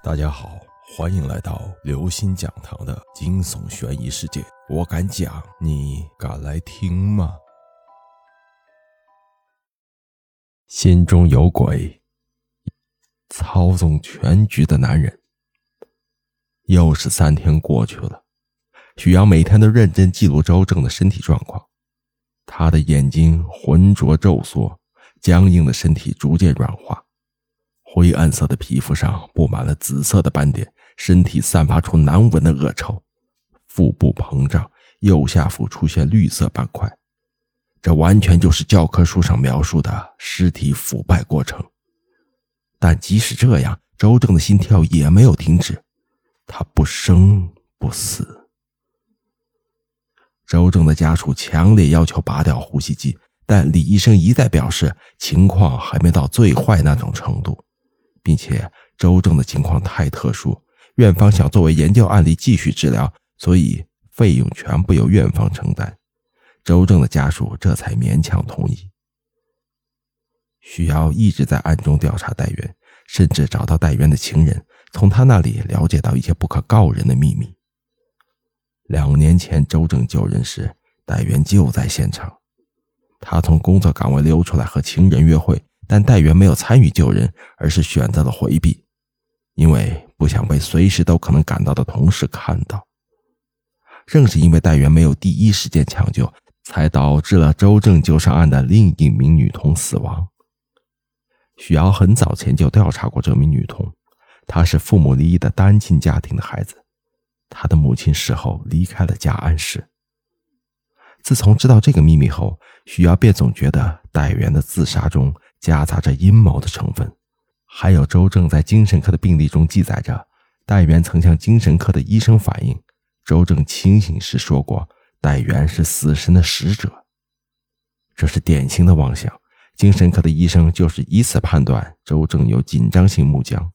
大家好，欢迎来到刘星讲堂的惊悚悬疑世界。我敢讲，你敢来听吗？心中有鬼，操纵全局的男人。又是三天过去了，许阳每天都认真记录周正的身体状况。他的眼睛浑浊皱缩，僵硬的身体逐渐软化。灰暗色的皮肤上布满了紫色的斑点，身体散发出难闻的恶臭，腹部膨胀，右下腹出现绿色斑块，这完全就是教科书上描述的尸体腐败过程。但即使这样，周正的心跳也没有停止，他不生不死。周正的家属强烈要求拔掉呼吸机，但李医生一再表示情况还没到最坏那种程度。并且周正的情况太特殊，院方想作为研究案例继续治疗，所以费用全部由院方承担。周正的家属这才勉强同意。许瑶一直在暗中调查戴渊，甚至找到戴渊的情人，从他那里了解到一些不可告人的秘密。两年前周正救人时，戴渊就在现场，他从工作岗位溜出来和情人约会。但戴元没有参与救人，而是选择了回避，因为不想被随时都可能赶到的同事看到。正是因为戴元没有第一时间抢救，才导致了周正救上岸的另一名女童死亡。许瑶很早前就调查过这名女童，她是父母离异的单亲家庭的孩子，她的母亲事后离开了家安市。自从知道这个秘密后，许瑶便总觉得戴元的自杀中。夹杂着阴谋的成分，还有周正在精神科的病历中记载着，戴元曾向精神科的医生反映，周正清醒时说过，戴元是死神的使者。这是典型的妄想，精神科的医生就是以此判断周正有紧张性木僵。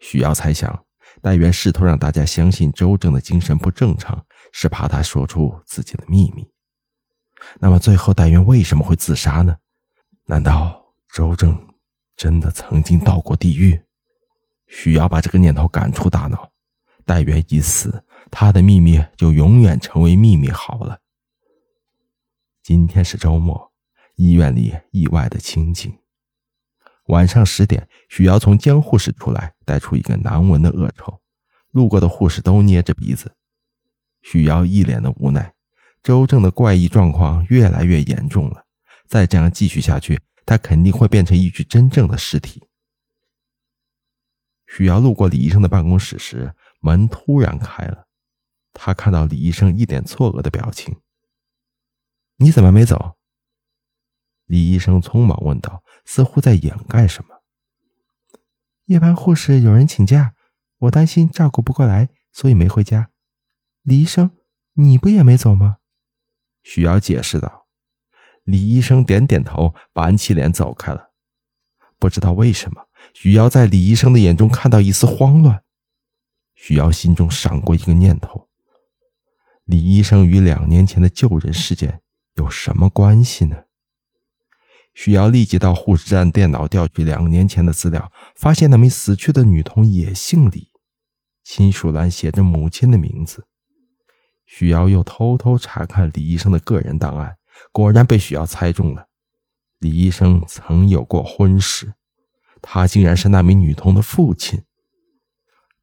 许瑶猜想，戴元试图让大家相信周正的精神不正常，是怕他说出自己的秘密。那么最后，戴元为什么会自杀呢？难道周正真的曾经到过地狱？许瑶把这个念头赶出大脑。戴元一死，他的秘密就永远成为秘密。好了，今天是周末，医院里意外的清静。晚上十点，许瑶从监护室出来，带出一个难闻的恶臭。路过的护士都捏着鼻子。许瑶一脸的无奈。周正的怪异状况越来越严重了。再这样继续下去，他肯定会变成一具真正的尸体。许瑶路过李医生的办公室时，门突然开了，他看到李医生一脸错愕的表情。“你怎么没走？”李医生匆忙问道，似乎在掩盖什么。夜班护士有人请假，我担心照顾不过来，所以没回家。李医生，你不也没走吗？许瑶解释道。李医生点点头，板起脸走开了。不知道为什么，许瑶在李医生的眼中看到一丝慌乱。许瑶心中闪过一个念头：李医生与两年前的救人事件有什么关系呢？许瑶立即到护士站电脑调取两年前的资料，发现那名死去的女童也姓李，亲属栏写着母亲的名字。许瑶又偷偷查看李医生的个人档案。果然被许瑶猜中了，李医生曾有过婚史，他竟然是那名女童的父亲。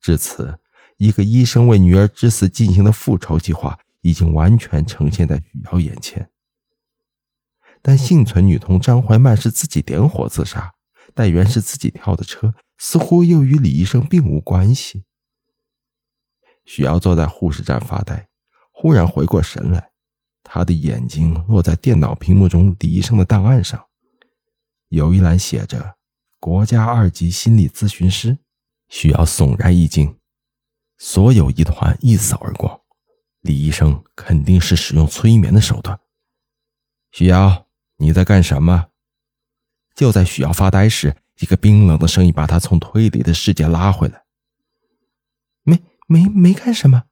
至此，一个医生为女儿之死进行的复仇计划已经完全呈现在许瑶眼前。但幸存女童张怀曼是自己点火自杀，戴元是自己跳的车，似乎又与李医生并无关系。许瑶坐在护士站发呆，忽然回过神来。他的眼睛落在电脑屏幕中李医生的档案上，有一栏写着“国家二级心理咨询师”，需要悚然一惊，所有疑团一扫而光。李医生肯定是使用催眠的手段。许瑶，你在干什么？就在许瑶发呆时，一个冰冷的声音把他从推理的世界拉回来。没没没干什么。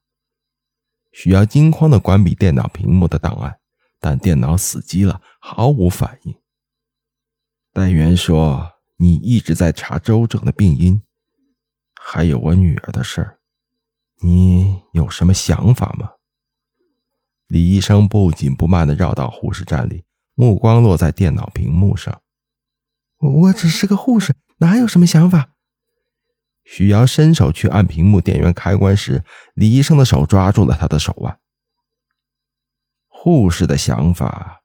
需要惊慌的关闭电脑屏幕的档案，但电脑死机了，毫无反应。戴元说：“你一直在查周正的病因，还有我女儿的事儿，你有什么想法吗？李医生不紧不慢地绕到护士站里，目光落在电脑屏幕上。我只是个护士，哪有什么想法？许阳伸手去按屏幕电源开关时，李医生的手抓住了他的手腕。护士的想法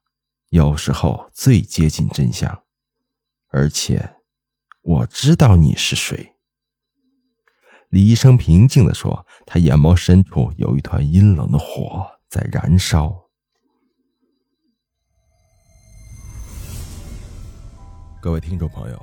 有时候最接近真相，而且我知道你是谁。李医生平静地说，他眼眸深处有一团阴冷的火。在燃烧。各位听众朋友，